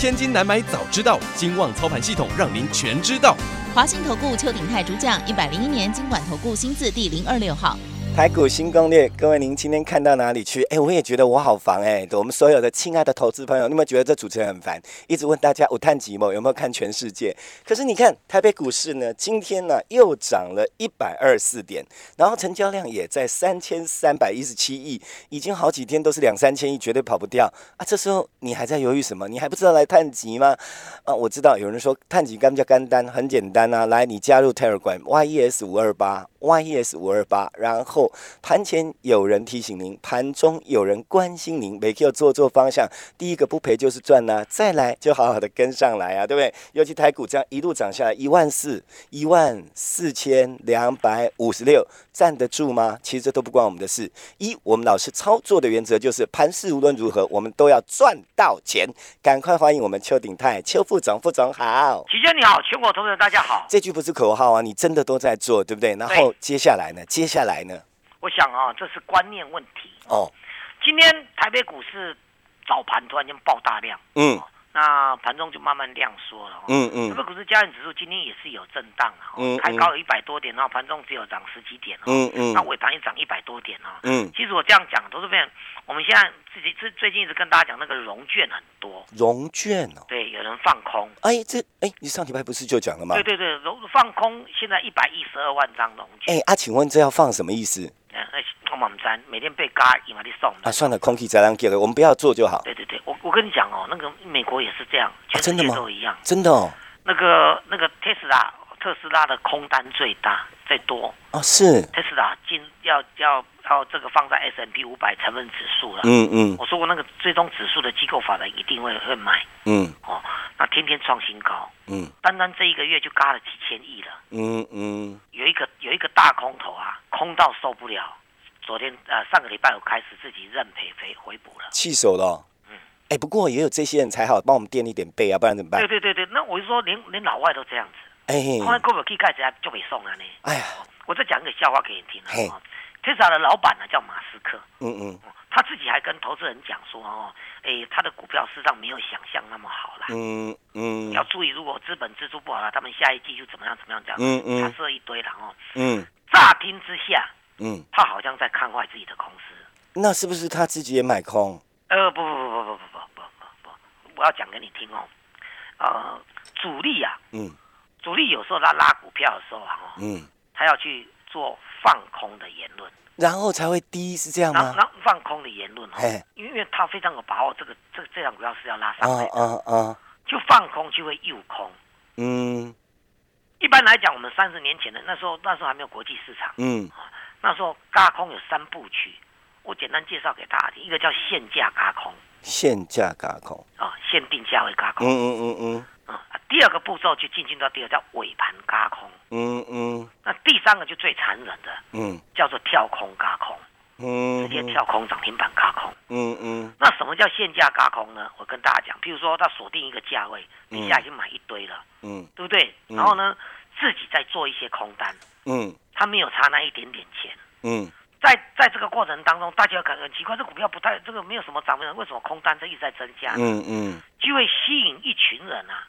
千金难买早知道，金旺操盘系统让您全知道。华信投顾邱鼎泰主讲，一百零一年金管投顾新字第零二六号。台股新攻略，各位您今天看到哪里去？哎，我也觉得我好烦哎！我们所有的亲爱的投资朋友，你有没有觉得这主持人很烦？一直问大家，我探几毛有没有看全世界？可是你看台北股市呢，今天呢又涨了一百二十四点，然后成交量也在三千三百一十七亿，已经好几天都是两三千亿，绝对跑不掉啊！这时候你还在犹豫什么？你还不知道来探几吗？啊，我知道有人说探几干不叫干单，很简单啊！来，你加入 Telegram YES 五二八 YES 五二八，然后。盘前有人提醒您，盘中有人关心您，每 Q 做做方向，第一个不赔就是赚呐，再来就好好的跟上来啊，对不对？尤其台股这样一路涨下来，一万四，一万四千两百五十六，站得住吗？其实这都不关我们的事。一，我们老师操作的原则就是盘势无论如何，我们都要赚到钱。赶快欢迎我们邱鼎泰邱副总，副总好，齐轩你好，全国同仁大家好。这句不是口号啊，你真的都在做，对不对？然后接下来呢？接下来呢？我想啊，这是观念问题哦。今天台北股市早盘突然间爆大量，嗯，那盘中就慢慢量缩了，嗯嗯。台北股市加权指数今天也是有震荡啊，嗯开高了一百多点，然后盘中只有涨十几点，嗯嗯。那尾盘也涨一百多点啊，嗯。其实我这样讲都是非常，我们现在自己最最近一直跟大家讲那个融券很多，融券哦，对，有人放空，哎，这哎，你上礼拜不是就讲了吗？对对对，融放空现在一百一十二万张融券，哎啊，请问这要放什么意思？我们咱每天被嘎，伊嘛你送啊，算了，空气质量给了，我们不要做就好。对对对，我我跟你讲哦，那个美国也是这样，全世界都一样，真的哦。那个那个特斯拉，特斯拉的空单最大最多。哦，是。特斯拉进要要要这个放在 S M P 五百成分指数了。嗯嗯，我说过那个最终指数的机构法人一定会会买。嗯哦，那天天创新高。嗯，单单这一个月就嘎了几千亿了。嗯嗯，有一个有一个大空头啊，空到受不了。昨天呃，上个礼拜我开始自己认赔赔回补了，气手了。嗯，哎，不过也有这些人才好帮我们垫一点背啊，不然怎么办？对对对对，那我就说连连老外都这样子。哎，后来购买 K 盖子就没送了呢。哎呀，我再讲一个笑话给你听啊。特斯拉的老板呢叫马斯克。嗯嗯。他自己还跟投资人讲说哦，哎，他的股票事实上没有想象那么好啦。嗯嗯。要注意，如果资本支出不好了，他们下一季就怎么样怎么样这样。嗯嗯。他说一堆了哦。嗯。乍听之下。嗯，他好像在看坏自己的公司，那是不是他自己也买空？呃，不不不不不不不不不，我要讲给你听哦。呃，主力啊，嗯，主力有时候他拉股票的时候啊，嗯，他要去做放空的言论，然后才会低，是这样吗？然后放空的言论哈，因为他非常有把握，这个这这两股票是要拉上来的，嗯嗯，就放空就会诱空，嗯。一般来讲，我们三十年前的那时候，那时候还没有国际市场，嗯。那时候嘎空有三部曲，我简单介绍给大家听。一个叫限价嘎空，限价嘎空啊，限定价位嘎空。嗯嗯嗯嗯。啊，第二个步骤就进行到第二叫尾盘嘎空。嗯嗯。那第三个就最残忍的，嗯，叫做跳空嘎空。嗯。直接跳空涨停板嘎空。嗯嗯。那什么叫限价嘎空呢？我跟大家讲，譬如说他锁定一个价位，底下已经买一堆了，嗯，对不对？然后呢，自己再做一些空单，嗯。他没有差那一点点钱，嗯，在在这个过程当中，大家可能很奇怪，这股票不太，这个没有什么涨幅，为什么空单这一直在增加？嗯嗯，就会吸引一群人啊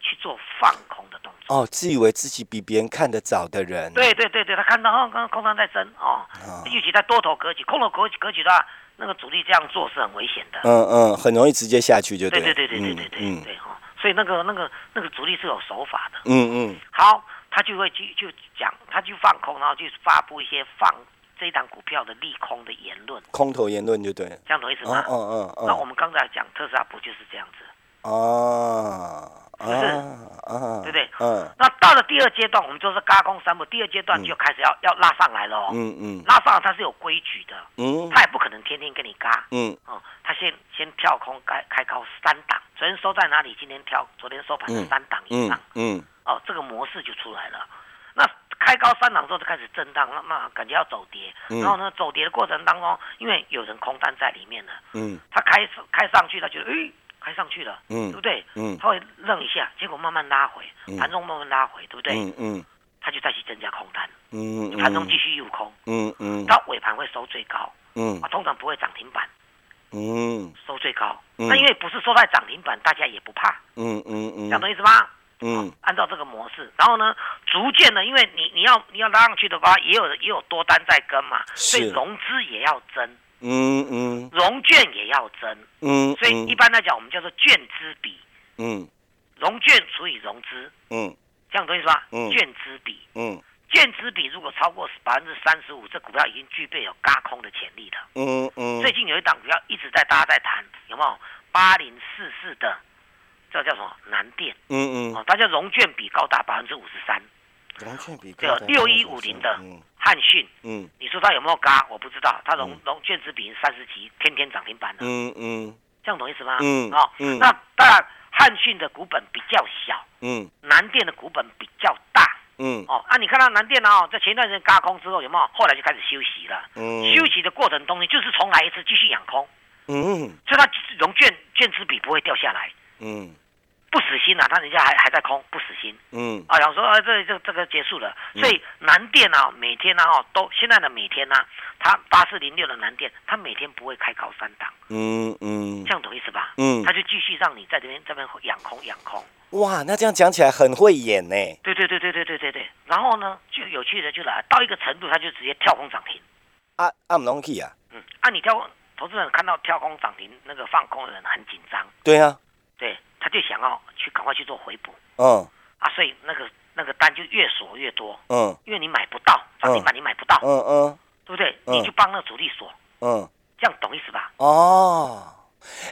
去做放空的动作。哦，自以为自己比别人看得早的人。对对对对，他看到哦，刚刚空单在增哦，预期在多头格局、空头格局格局的话，那个主力这样做是很危险的。嗯嗯，很容易直接下去就对。对对对对对对对对哈，所以那个那个那个主力是有手法的。嗯嗯，好。他就会去就讲，他就放空，然后就发布一些放这档股票的利空的言论，空头言论就对，这样懂意思吗？嗯嗯嗯。那我们刚才讲特斯拉不就是这样子？哦，是不是？对不对？嗯。那到了第二阶段，我们就是嘎空三步，第二阶段就开始要要拉上来了。嗯嗯。拉上来它是有规矩的，嗯，它也不可能天天跟你嘎，嗯哦，它先先跳空开开高三档。昨天收在哪里？今天跳，昨天收盘是三档以上，嗯，哦，这个模式就出来了。那开高三档之后就开始震荡，那那感觉要走跌，然后呢，走跌的过程当中，因为有人空单在里面了，嗯，他开开上去，他觉得哎，开上去了，嗯，对不对？嗯，他会愣一下，结果慢慢拉回，盘中慢慢拉回，对不对？嗯嗯，他就再去增加空单，嗯，盘中继续诱空，嗯嗯，到尾盘会收最高，嗯，啊，通常不会涨停板。嗯，收最高，那因为不是收在涨停板，大家也不怕。嗯嗯嗯，讲懂意思吗？嗯，按照这个模式，然后呢，逐渐的，因为你你要你要拉上去的话，也有也有多单在跟嘛，所以融资也要增。嗯嗯，融券也要增。嗯，所以一般来讲，我们叫做券资比。嗯，融券除以融资。嗯，这样懂意思吧？嗯，券资比。嗯。券资比如果超过百分之三十五，这股票已经具备有嘎空的潜力了。嗯嗯。最近有一档股票一直在大家在谈，有没有八零四四的？这叫什么？南电。嗯嗯。哦，它叫融券比高达百分之五十三。融券比高。有六一五零的汉讯。嗯。你说它有没有嘎？我不知道。它融融券值比三十几，天天涨停板了。嗯嗯。这样懂意思吗？嗯。哦。嗯。那当然，汉讯的股本比较小。嗯。南电的股本比较大。嗯哦，啊，你看到南电哦在前段时间嘎空之后有没有？后来就开始休息了。嗯，休息的过程中呢，就是重来一次，继续养空。嗯，所以它融券券值比不会掉下来。嗯，不死心啊，他人家还还在空，不死心。嗯，啊，想说啊，这这这个结束了。所以南电啊，每天呢哦，都现在的每天呢，它八四零六的南电，它每天不会开高三档。嗯嗯，这样懂意思吧？嗯，他就继续让你在这边这边养空养空。哇，那这样讲起来很会演呢。对对对对对对对对。然后呢，就有趣的就来到一个程度，他就直接跳空涨停。啊啊，唔容易啊。嗯，啊，你跳投资人看到跳空涨停，那个放空的人很紧张。对啊。对，他就想要去赶快去做回补。嗯。啊，所以那个那个单就越锁越多。嗯。因为你买不到涨停板，你买不到。嗯嗯。对不对？你就帮那个主力锁。嗯。这样懂意思吧？哦。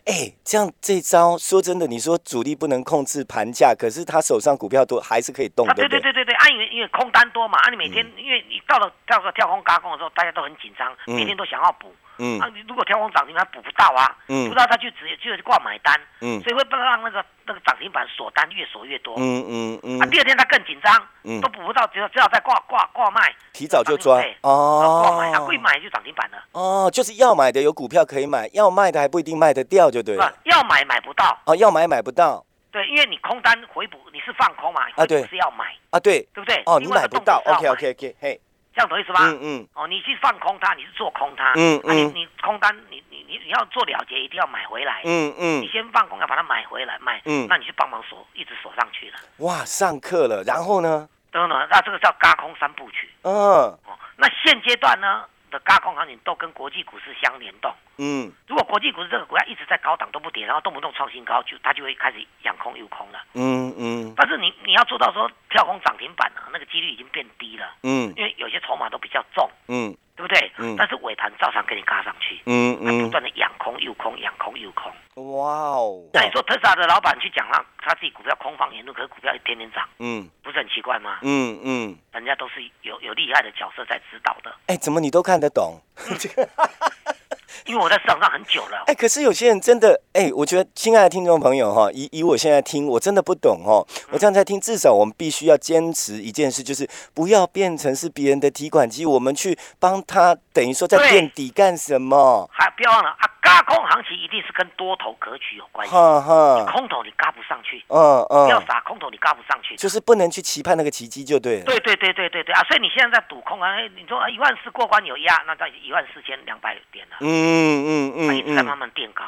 哎，这样这招说真的，你说主力不能控制盘价，可是他手上股票多还是可以动，对对对对对，啊，因为因为空单多嘛，啊，你每天因为你到了跳个跳空嘎空的时候，大家都很紧张，每天都想要补。嗯啊，你如果跳空涨停，它补不到啊，嗯，不到它就直接就是挂买单，嗯，所以会不让那个那个涨停板锁单越锁越多，嗯嗯嗯，啊，第二天它更紧张，嗯，都补不到，只要只好再挂挂挂卖，提早就抓，哦，挂买，啊，会买就涨停板了，哦，就是要买的有股票可以买，要卖的还不一定卖得掉，就对了，要买买不到，哦，要买买不到，对，因为你空单回补你是放空嘛，啊对，是要买，啊对，对不对？哦，你买不到，OK OK OK，嘿。这样懂意思吧？嗯嗯。哦，你去放空它，你是做空它。嗯嗯。你你空单，你你你你要做了结，一定要买回来。嗯嗯。你先放空，要把它买回来卖。嗯。那你就帮忙锁，一直锁上去了。哇，上课了。然后呢？等等，那这个叫嘎空三部曲。嗯。哦，那现阶段呢？的高空行情都跟国际股市相联动。嗯，如果国际股市这个股票一直在高档都不跌，然后动不动创新高，就它就会开始养空又空了。嗯嗯。但是你你要做到说跳空涨停板啊，那个几率已经变低了。嗯。因为有些筹码都比较重。嗯。对不对？嗯。但是尾盘照常给你嘎上去。嗯嗯。不断的养空又空，养空又空。哇哦。那你说特斯拉的老板去讲他他自己股票空方严重，可是股票一天天涨。嗯。不是很奇怪吗？嗯嗯。人家都是有有厉害的角色在指导的。哎，怎么你都看得懂？因为我在市场上很久了。哎，可是有些人真的，哎，我觉得，亲爱的听众朋友哈，以以我现在听，我真的不懂哦。我这样在听，至少我们必须要坚持一件事，就是不要变成是别人的提款机，我们去帮他，等于说在垫底干什么？还不要忘了啊，嘎空行情一定是跟多头格局有关系。哈哈，空头你嘎不上去。嗯嗯，不要傻，空头你嘎不上去，就是不能去期盼那个奇迹，就对。对对对对对对啊！所以你现在在赌空啊？你说一万四过关有压，那在一万四千两百点了。嗯。嗯嗯嗯，一直在慢慢垫高，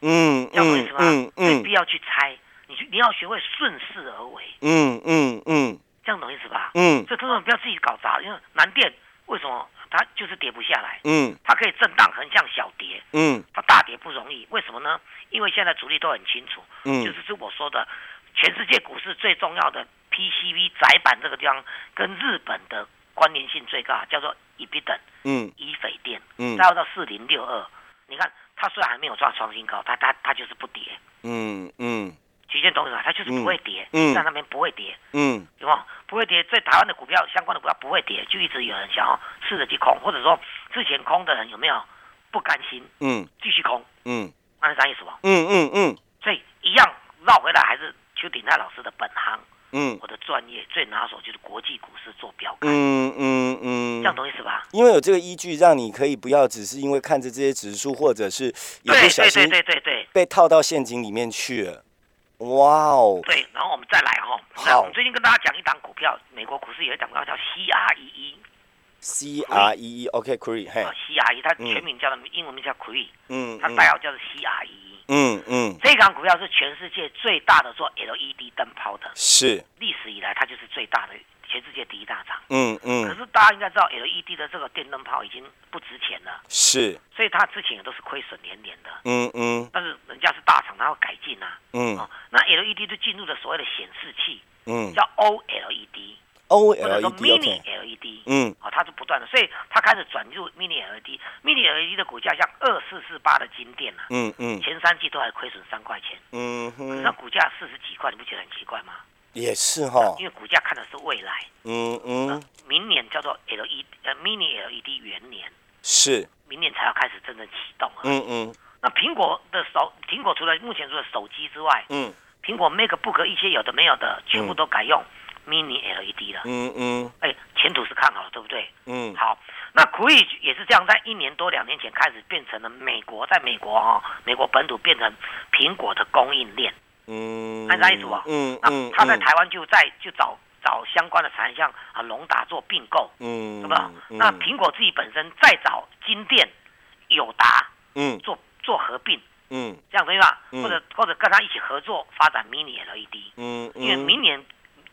嗯，要为什么？没必要去猜，你去你要学会顺势而为，嗯嗯嗯，这样懂意思吧？嗯，所以同学们不要自己搞砸，因为难垫为什么它就是跌不下来？嗯，它可以震荡横向小跌，嗯，它大跌不容易，为什么呢？因为现在主力都很清楚，嗯，就是是我说的，全世界股市最重要的 PCB 窄板这个地方跟日本的关联性最高，叫做。一比等，嗯，以斐电，嗯，再到四零六二，你看它虽然还没有抓创新高，它它它就是不跌，嗯嗯，曲线懂什么？它就是不会跌，嗯，在那边不会跌，嗯，有吗？不会跌，在台湾的股票相关的股票不会跌，就一直有人想要试着去空，或者说之前空的人有没有不甘心？嗯，继续空，嗯，按啥意思吧？嗯嗯嗯，所以一样绕回来还是邱鼎泰老师的本行。嗯，我的专业最拿手就是国际股市做标杆。嗯嗯嗯，这样懂意思吧？因为有这个依据，让你可以不要只是因为看着这些指数，或者是也不小心对对对对被套到陷阱里面去了。哇哦！对，然后我们再来哈。好，我们最近跟大家讲一档股票，美国股市有一档股票叫 C R E E。C R E E，OK，Cree，嘿。C R E，它全名叫的英文名叫 Cree，嗯，它代号叫做 C R E E。嗯嗯，这档股票是全世界最大的做 L E D 灯泡的，是历史以来它就是最大的，全世界第一大厂。嗯嗯。大家应该知道 L E D 的这个电灯泡已经不值钱了，是，所以它之前也都是亏损连连的。嗯嗯。但是人家是大厂，它要改进啊。嗯。那 L E D 就进入了所谓的显示器，嗯，叫 O L E D。O L E D，或者说 Mini L E D，嗯，哦，它是不断的，所以它开始转入 Mini L E D，Mini L E D 的股价像二四四八的金店呐，嗯嗯，前三季都还亏损三块钱，嗯哼，那股价四十几块，你不觉得很奇怪吗？也是哈，因为股价看的是未来，嗯嗯，明年叫做 L E 呃 Mini L E D 元年，是，明年才要开始真正启动啊，嗯嗯，那苹果的手，苹果除了目前除了手机之外，嗯，苹果 MacBook 一些有的没有的，全部都改用。mini LED 了，嗯嗯，哎，前途是看好了，对不对？嗯，好，那 Cree 也是这样，在一年多两年前开始变成了美国，在美国哈，美国本土变成苹果的供应链，嗯，按啥意思啊？嗯那他在台湾就在就找找相关的产业，像啊龙达做并购，嗯，是吧？那苹果自己本身再找金店、友达，嗯，做做合并，嗯，这样可以吧？或者或者跟他一起合作发展 mini LED，嗯，因为明年。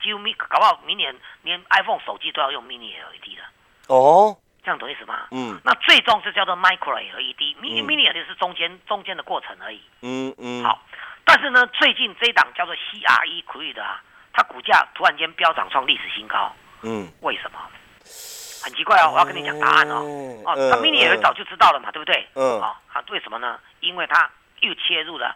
就明搞不好明年连 iPhone 手机都要用 Mini LED 的哦，这样懂意思吗？嗯，那最终是叫做 Micro LED，Mini Mini LED 是中间中间的过程而已。嗯嗯。好，但是呢，最近这档叫做 CRE Cree 的啊，它股价突然间飙涨创历史新高。嗯，为什么？很奇怪哦，我要跟你讲答案哦。哦，它 Mini LED 早就知道了嘛，对不对？嗯。啊，它为什么呢？因为它又切入了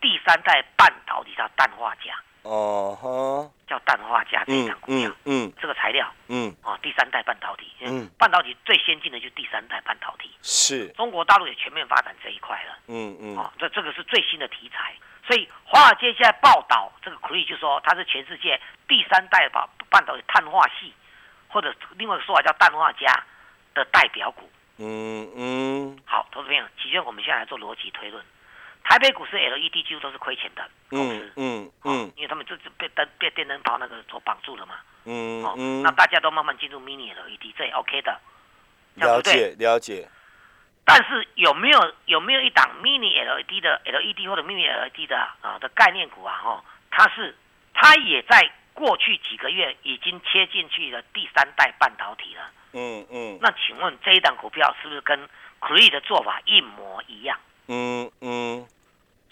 第三代半导体的氮化镓。哦哈，叫氮化镓这档股票，嗯，这个材料，嗯，哦，第三代半导体，嗯，半导体最先进的就是第三代半导体，是，中国大陆也全面发展这一块了，嗯嗯，哦，这这个是最新的题材，所以华尔街现在报道这个 Cree 就说它是全世界第三代把半导体碳化系，或者另外一个说法叫氮化镓的代表股，嗯嗯，好，投资朋友，其实我们现在来做逻辑推论。台北股市 LED 几乎都是亏钱的公司，嗯嗯，因为他们这这被灯被电灯泡那个所绑住了嘛，嗯嗯，那大家都慢慢进入 Mini LED，这也 OK 的，了解了解。但是有没有有没有一档 Mini LED 的 LED 或者 Mini LED 的啊的概念股啊？哈，它是它也在过去几个月已经切进去了第三代半导体了，嗯嗯。那请问这一档股票是不是跟 Cree 的做法一模一样？嗯嗯，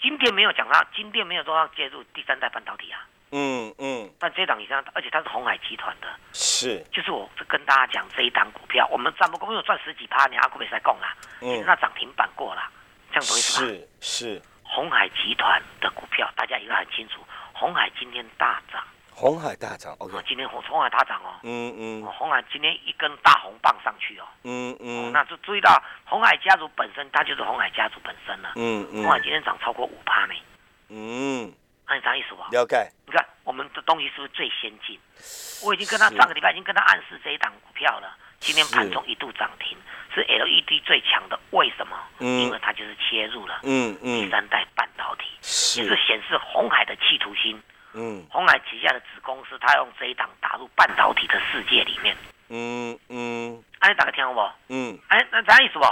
今天没有讲到，今天没有说要介入第三代半导体啊。嗯嗯，但这档以上，而且它是红海集团的，是，就是我跟大家讲这一档股票，我们占不公有赚十几趴，你阿股比赛供啦，嗯，那涨停板过了，这样懂意思吗？是是，红海集团的股票，大家应该很清楚，红海今天大涨。红海大涨，OK。今天红红海大涨哦，嗯嗯，红海今天一根大红棒上去哦，嗯嗯，那就注意到红海家族本身，它就是红海家族本身了，嗯嗯，红海今天涨超过五趴呢，嗯，那你啥意思吧？了解。你看我们的东西是不是最先进？我已经跟他上个礼拜已经跟他暗示这一档股票了，今天盘中一度涨停，是 LED 最强的，为什么？嗯，因为它就是切入了，嗯嗯，第三代半导体，是显示红海的企图心。嗯，红海旗下的子公司，他用这一档打入半导体的世界里面。嗯嗯，哎，打个听好不？嗯，哎，那啥意思不？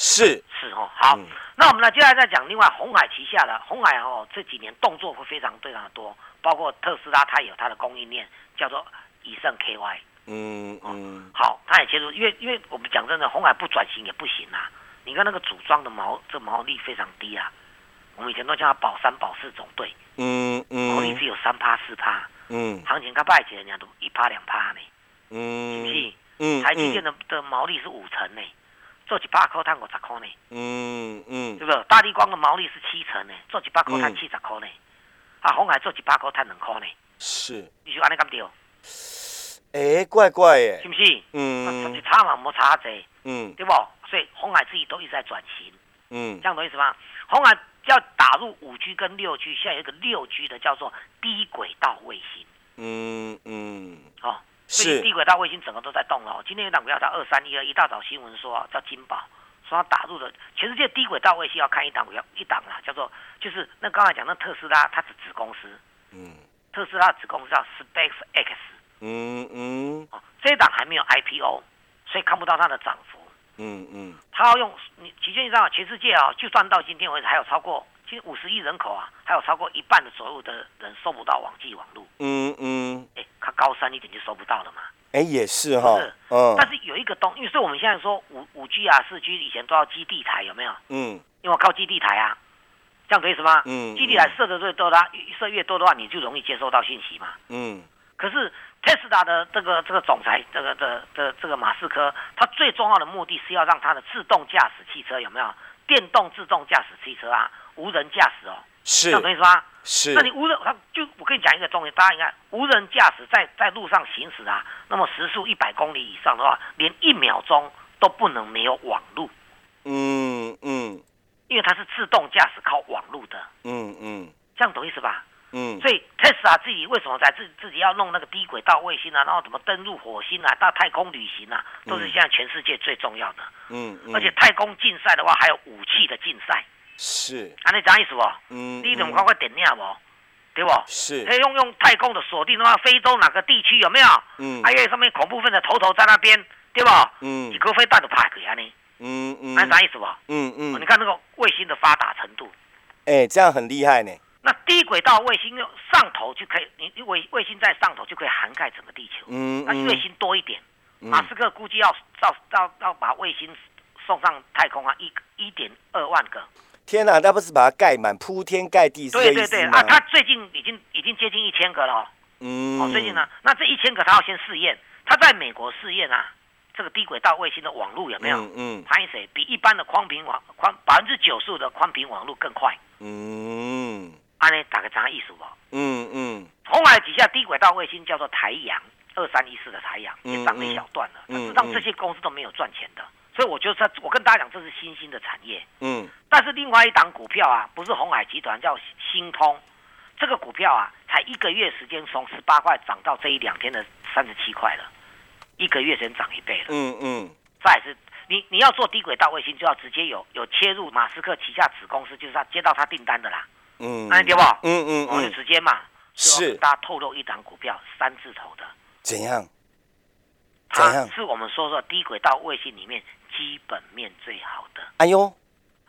是。是哦，好，那我们呢接下来再讲另外红海旗下的红海哦，这几年动作会非常非常的多，包括特斯拉，它有它的供应链叫做以盛 KY。嗯嗯，好，它也接入，因为因为我们讲真的，红海不转型也不行啊。你看那个组装的毛，这毛利非常低啊。我们以前都叫它保三保四总队。嗯嗯，毛利只有三趴四趴，嗯，行情刚败起人家都一趴两趴呢，嗯，是不是？嗯，台积电的的毛利是五成呢，做一百块赚五十块呢，嗯嗯，对不对？大力光的毛利是七成呢，做一百块赚七十块呢，啊，红海做一百块赚两块呢，是，你就安尼咁对？哎，怪怪耶，是不是？嗯，是差嘛，冇差济，嗯，对不？所以红海自己都一直在转型，嗯，这样懂意思吗？红海要打入五 G 跟六 G，现在有一个六 G 的叫做低轨道卫星。嗯嗯。哦，是低轨道卫星整个都在动了。今天有档股票叫二三一二，一大早新闻说叫金宝，说它打入了全世界低轨道卫星要看一档股票一档啊，叫做就是那刚才讲那特斯拉它是子公司。嗯。特斯拉子公司叫 Space X。嗯嗯。哦，这一档还没有 IPO，所以看不到它的涨幅。嗯嗯，他要用你，其实你知道，全世界啊，就算到今天为止，还有超过其实五十亿人口啊，还有超过一半的左右的人收不到网际网络。嗯嗯，哎，它高山一点就收不到了嘛。哎，也是哈。是，嗯。但是有一个东，因为所以我们现在说五五 G 啊、四 G 以前都要基地台，有没有？嗯。因为靠基地台啊，这样可以什么？嗯。基地台设的越多的，设越多的话，你就容易接收到信息嘛。嗯。可是。特斯拉的这个这个总裁，这个的的这个马斯克，他最重要的目的是要让他的自动驾驶汽车有没有电动自动驾驶汽车啊，无人驾驶哦，是，懂意思吗？是。那你无人，他就我跟你讲一个重点，大家你看无人驾驶在在路上行驶啊，那么时速一百公里以上的话，连一秒钟都不能没有网路。嗯嗯，因为它是自动驾驶靠网路的。嗯嗯，这样懂意思吧？嗯，所以特斯拉自己为什么在自自己要弄那个低轨道卫星啊，然后怎么登陆火星啊，到太空旅行啊，都是现在全世界最重要的。嗯，而且太空竞赛的话，还有武器的竞赛。是，啊，你啥意思不？嗯，你怎么快快点亮不？对不？是，可以用用太空的锁定的话，非洲哪个地区有没有？嗯，还有上面恐怖分子头头在那边，对不？嗯，一个飞弹都拍给你。嗯嗯，那啥意思不？嗯嗯，你看那个卫星的发达程度。哎，这样很厉害呢。那低轨道卫星上头就可以，你卫卫星在上头就可以涵盖整个地球。嗯那卫星多一点，马斯克估计要造要要把卫星送上太空啊，一一点二万个。天哪，那不是把它盖满，铺天盖地？对对对啊，他最近已经已经接近一千个了。嗯。哦，最近呢，那这一千个他要先试验，他在美国试验啊，这个低轨道卫星的网络有没有？嗯嗯。拍谁比一般的宽频网宽百分之九十五的宽频网络更快？嗯。安尼打个啥意思不？嗯嗯。红海底下低轨道卫星叫做台阳二三一四的台阳，也涨了一小段了。嗯。实际上这些公司都没有赚钱的，所以我觉得，我跟大家讲，这是新兴的产业。嗯。但是另外一档股票啊，不是红海集团，叫新通，这个股票啊，才一个月时间从十八块涨到这一两天的三十七块了，一个月时间涨一倍了。嗯嗯。再是，你你要做低轨道卫星，就要直接有有切入马斯克旗下子公司，就是他接到他订单的啦。嗯，那对不？嗯嗯我就直接嘛，是大家透露一档股票三字头的，怎样？怎样？是我们说说低轨道卫星里面基本面最好的。哎呦，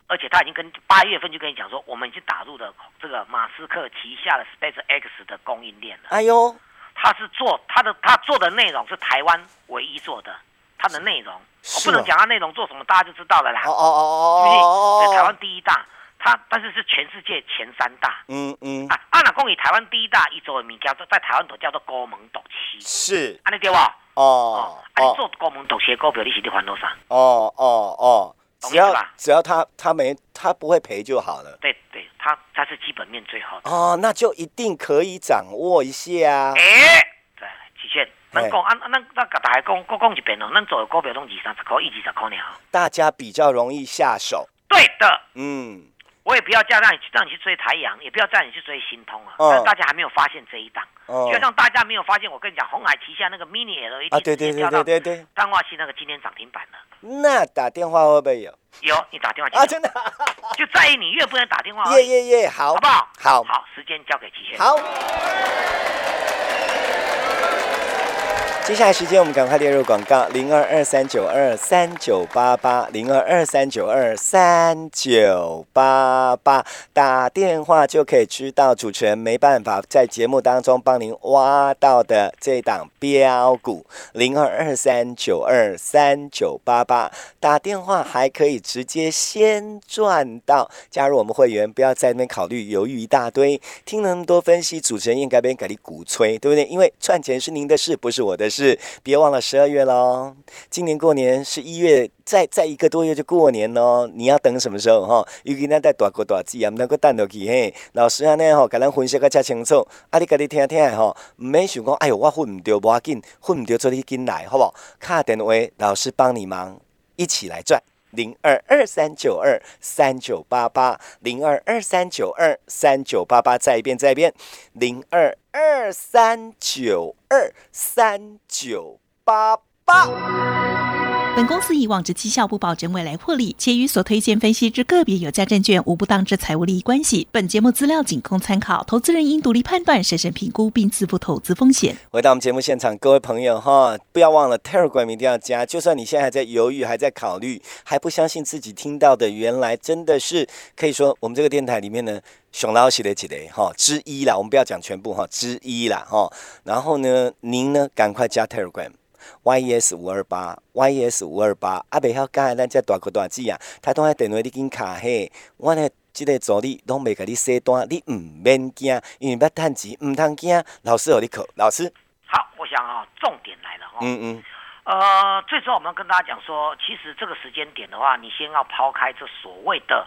而且他已经跟八月份就跟你讲说，我们已经打入了这个马斯克旗下的 Space X 的供应链了。哎呦，他是做他的，他做的内容是台湾唯一做的，他的内容我不能讲他内容做什么，大家就知道了啦。哦哦哦哦，对，台湾第一大。它但是是全世界前三大，嗯嗯啊，按哪公以台湾第一大一周的名叫做在台湾都叫做高门斗七，是，安尼对不？哦哦，啊你做高门斗气股票，你是得还多少？哦哦哦，只要只要他他没他不会赔就好了。对对，他他是基本面最好的。哦，那就一定可以掌握一下。哎，对，极限，能讲啊，那那个大家讲，各讲一遍哦，咱做的股票拢二三十块，一二十块呢。大家比较容易下手。对的，嗯。我也不要叫让你去让你去追台阳，也不要叫你去追新通啊！但大家还没有发现这一档，就像大家没有发现，我跟你讲，红海旗下那个 mini LED 啊，对对对对对对，淡化器那个今天涨停板了。那打电话会不会有？有，你打电话啊，真的，就在意你越不能打电话。耶耶耶，好，好不好？好，好，时间交给齐轩。好。接下来时间，我们赶快列入广告：零二二三九二三九八八，零二二三九二三九八八，打电话就可以知道主持人没办法在节目当中帮您挖到的这档标股，零二二三九二三九八八，打电话还可以直接先赚到。加入我们会员，不要在那边考虑犹豫一大堆，听了那么多分析，主持人应该边给你鼓吹，对不对？因为赚钱是您的事，不是我的事。是，别忘了十二月喽。今年过年是一月，再再一个多月就过年喽。你要等什么时候哈？尤其咱在大国大字啊，唔能够等落去嘿。老师安尼吼，甲咱分析个较清楚。啊，你家己听听吼，唔免想讲，哎呦，我混唔着，无要紧，混唔着做你紧来，好不好？卡电话，老师帮你忙，一起来赚。零二二三九二三九八八零二二三九二三九八八，再一遍，再一遍，零二二三九二三九八八。本公司以往之绩效不保证未来获利，且与所推荐分析之个别有价证券无不当之财务利益关系。本节目资料仅供参考，投资人应独立判断、审慎评估并自负投资风险。回到我们节目现场，各位朋友哈，不要忘了 Telegram 一定要加。就算你现在还在犹豫、还在考虑、还不相信自己听到的，原来真的是可以说我们这个电台里面呢，熊老写的几类哈之一啦。我们不要讲全部哈，之一啦哈。然后呢，您呢赶快加 Telegram。Yes 五二八，yes 五二八，啊，袂晓讲，咱这大哥大姐啊，他都喺电话你紧卡嘿，我呢，即个助理拢袂甲你写单，你唔免惊，因为要趁钱，唔通惊。老师，你考，老师。好，我想啊，重点来了哈。嗯嗯。呃，最主要我们要跟大家讲说，其实这个时间点的话，你先要抛开这所谓的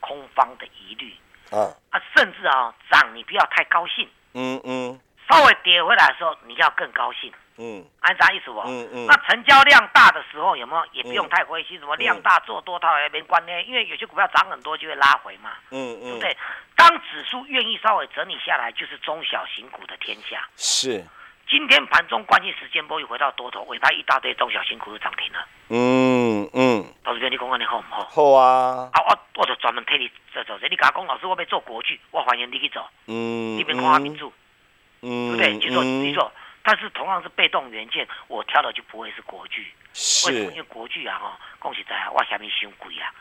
空方的疑虑。啊。啊，甚至啊，涨你不要太高兴。嗯嗯。稍微跌回来的时候，你要更高兴。嗯，按啥意思不？嗯嗯。那成交量大的时候有没有？也不用太灰心，什么量大做多套也没关系，因为有些股票涨很多就会拉回嘛。嗯嗯。对不对？当指数愿意稍微整理下来，就是中小型股的天下。是。今天盘中关键时间波又回到多头，尾盘一大堆中小型股又涨停了。嗯嗯。投资者，你讲讲你好唔好？好啊。啊，我我就专门替你做做这。你甲我讲，老师我要做国剧，我欢迎你去做。嗯。你别看阿民主。嗯。对不对？去做，去做。但是同样是被动元件，我挑的就不会是国巨，是，因为国巨啊哈，恭喜在哇下面凶贵啊，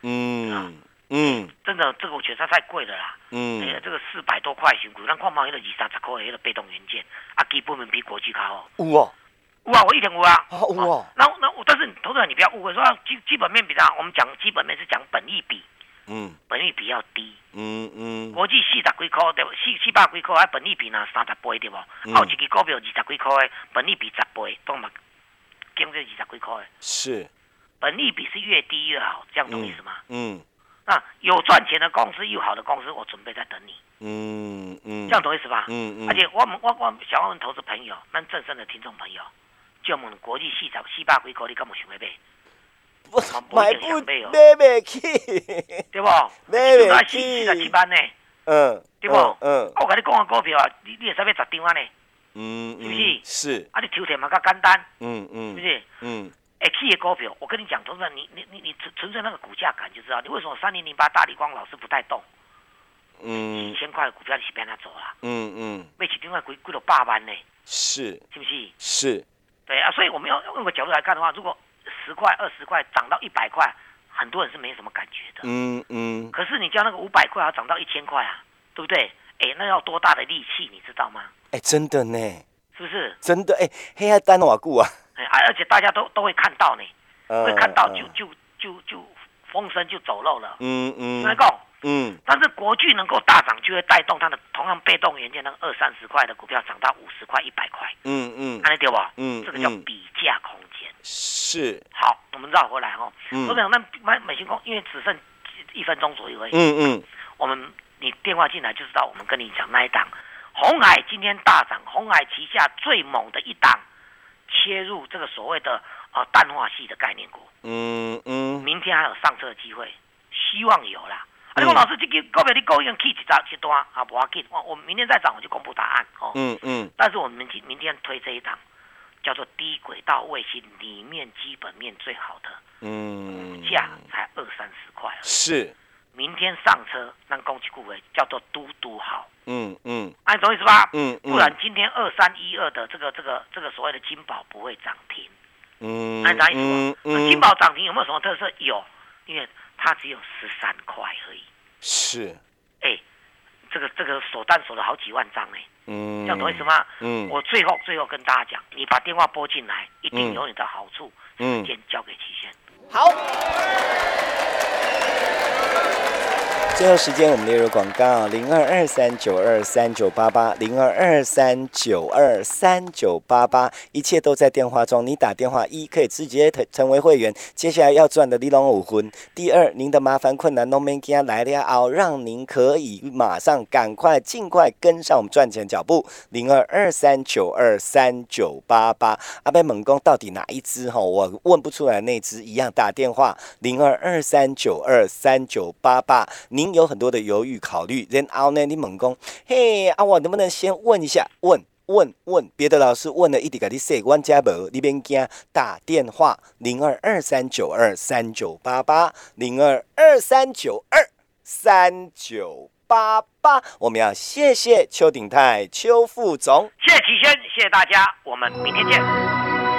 嗯嗯，真的这个我觉得太贵了啦，嗯，哎呀这个四百多块新股，咱看毛一个二三十块一个被动元件，啊基本面比国巨高，有啊，有啊，我一天有啊，有啊，那那我但是投资人你不要误会，说基基本面比较，我们讲基本面是讲本益比。嗯，本利比较低。嗯嗯，国际四十几块对不？四七百几块，啊本利比呢三十倍对不？好一个股票二十几块的，本利比十倍，都嘛，经这二十几块的。是，本利比是越低越好，这样懂意思吗？嗯。那有赚钱的公司，又好的公司，我准备在等你。嗯嗯。这样懂意思吧？嗯嗯。而且我们我我想问投资朋友，咱正身的听众朋友，就我们国际四十四百几块，你敢有想要买？买不买不起，对不？买不起，四十七万呢。嗯，对不？嗯，我跟你讲个股票啊，你你也使买十张啊呢。嗯，是不是？是。啊，你抽钱嘛较简单。嗯嗯，是不是？嗯。会起的股票，我跟你讲，同志你你你你纯纯粹那个股价感就知道，你为什么三零零八大力光老是不带动？嗯。几千块的股票你是别他走啊？嗯嗯。买起另外贵贵了八万呢。是。是不是？是。对啊，所以我们要用个角度来看的话，如果。十块、二十块涨到一百块，很多人是没什么感觉的。嗯嗯。可是你叫那个五百块要涨到一千块啊，对不对？哎，那要多大的力气，你知道吗？哎，真的呢。是不是？真的哎，黑暗单瓦固啊。哎，而且大家都都会看到呢，会看到就就就就风声就走漏了。嗯嗯。能够。嗯。但是国巨能够大涨，就会带动它的同样被动元件那个二三十块的股票涨到五十块、一百块。嗯嗯。看得到不？嗯。这个叫比价空间。是。好，我们绕回来哈。嗯。我讲那美美星空，因为只剩一分钟左右而已。嗯嗯。我们你电话进来就知道，我们跟你讲那一档，红海今天大涨，红海旗下最猛的一档，切入这个所谓的啊淡化系的概念股。嗯嗯。明天还有上车的机会，希望有啦。啊，你讲老师，这个股票你够用 K 一张几多啊？啊，不要紧，我我明天再涨我就公布答案哦。嗯嗯。但是我们今明天推这一档。叫做低轨道卫星里面基本面最好的，嗯，股价才二三十块，是，明天上车让恭喜各位，叫做嘟嘟好，嗯嗯，按懂意思吧？嗯不然今天二三一二的这个这个这个所谓的金宝不会涨停，嗯，按啥意思？嗯，金宝涨停有没有什么特色？有，因为它只有十三块而已，是，哎，这个这个锁单锁了好几万张哎。嗯，这样懂意思吗？嗯，我最后最后跟大家讲，你把电话拨进来，一定有你的好处。时间交给齐先。好。最后时间我们列入广告：零二二三九二三九八八，零二二三九二三九八八，一切都在电话中。你打电话一可以直接成成为会员，接下来要赚的你拢五分。第二，您的麻烦困难都没给来了后，让您可以马上赶快尽快跟上我们赚钱脚步。零二二三九二三九八八，阿贝猛攻到底哪一只？哈，我问不出来，那只一样打电话零二二三九二三九八八，您。有很多的犹豫考虑，然后呢，你猛攻，嘿，啊，我能不能先问一下？问问问，别的老师问了一点，给你说，我家无，你别惊，打电话零二二三九二三九八八零二二三九二三九八八，我们要谢谢邱鼎泰邱副总，谢谢齐轩，谢谢大家，我们明天见。